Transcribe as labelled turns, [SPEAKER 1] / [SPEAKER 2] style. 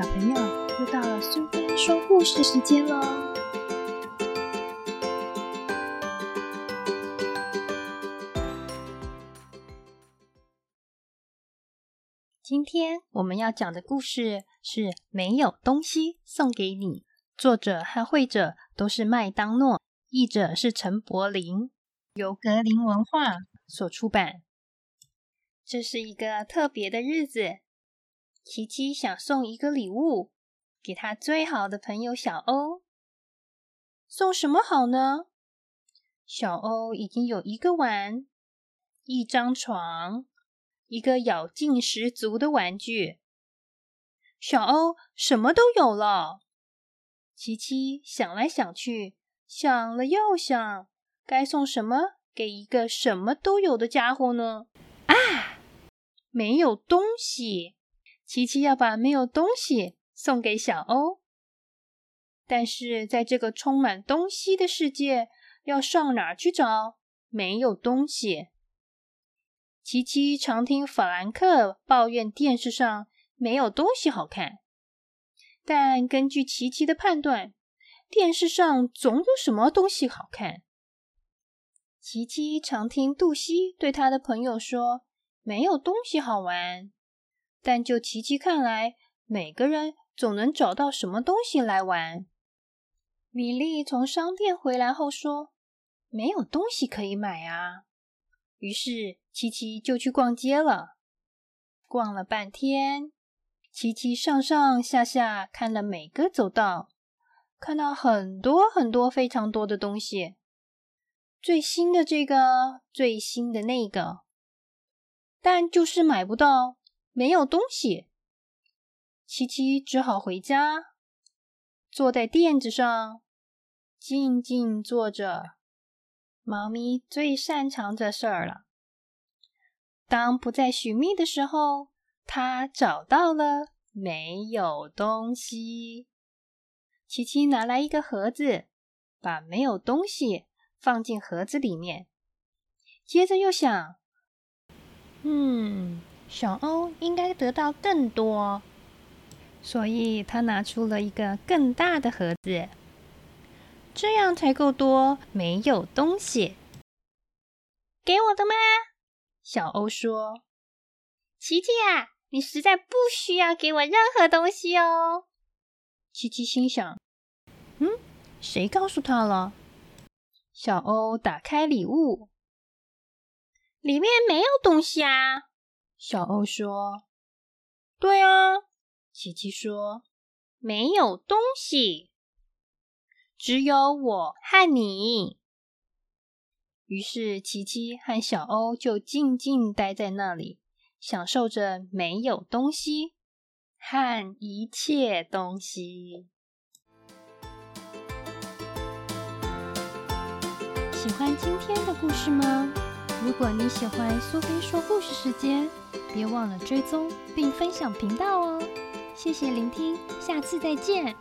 [SPEAKER 1] 小朋友，又到了苏菲说故事时间喽！今天我们要讲的故事是《没有东西送给你》，作者和绘者都是麦当诺，译者是陈柏霖，由格林文化所出版。这是一个特别的日子，琪琪想送一个礼物给他最好的朋友小欧。送什么好呢？小欧已经有一个碗、一张床、一个咬劲十足的玩具。小欧什么都有了。琪琪想来想去，想了又想，该送什么给一个什么都有的家伙呢？啊！没有东西，琪琪要把没有东西送给小欧。但是在这个充满东西的世界，要上哪儿去找？没有东西。琪琪常听法兰克抱怨电视上没有东西好看，但根据琪琪的判断，电视上总有什么东西好看。琪琪常听杜西对他的朋友说。没有东西好玩，但就琪琪看来，每个人总能找到什么东西来玩。米莉从商店回来后说：“没有东西可以买啊。”于是琪琪就去逛街了。逛了半天，琪琪上上下下看了每个走道，看到很多很多非常多的东西，最新的这个，最新的那个。但就是买不到，没有东西。琪琪只好回家，坐在垫子上，静静坐着。猫咪最擅长这事儿了。当不再寻觅的时候，它找到了没有东西。琪琪拿来一个盒子，把没有东西放进盒子里面，接着又想。嗯，小欧应该得到更多，所以他拿出了一个更大的盒子，这样才够多。没有东西，给我的吗？小欧说：“琪琪啊，你实在不需要给我任何东西哦。”琪琪心想：“嗯，谁告诉他了？”小欧打开礼物。里面没有东西啊，小欧说。对啊，琪琪说，没有东西，只有我和你。于是琪琪和小欧就静静待在那里，享受着没有东西和一切东西。喜欢今天的故事吗？如果你喜欢苏菲说故事时间，别忘了追踪并分享频道哦！谢谢聆听，下次再见。